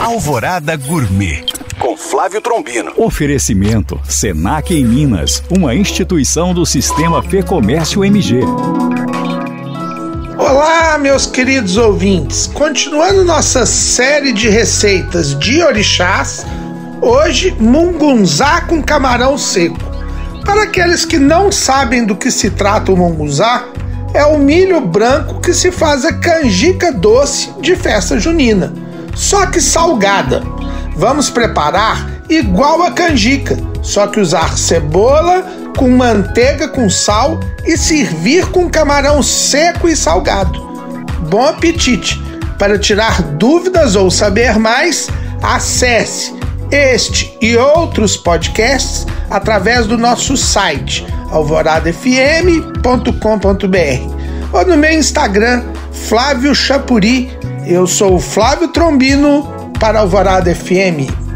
Alvorada Gourmet com Flávio Trombino. Oferecimento Senac em Minas, uma instituição do Sistema Fê Comércio MG. Olá, meus queridos ouvintes. Continuando nossa série de receitas de orixás, hoje mungunzá com camarão seco. Para aqueles que não sabem do que se trata o mungunzá, é o milho branco que se faz a canjica doce de festa junina, só que salgada. Vamos preparar igual a canjica, só que usar cebola com manteiga com sal e servir com camarão seco e salgado. Bom apetite! Para tirar dúvidas ou saber mais, acesse este e outros podcasts através do nosso site alvoradafm.com.br ou no meu Instagram, Flávio Chapuri. Eu sou o Flávio Trombino para Alvorada FM.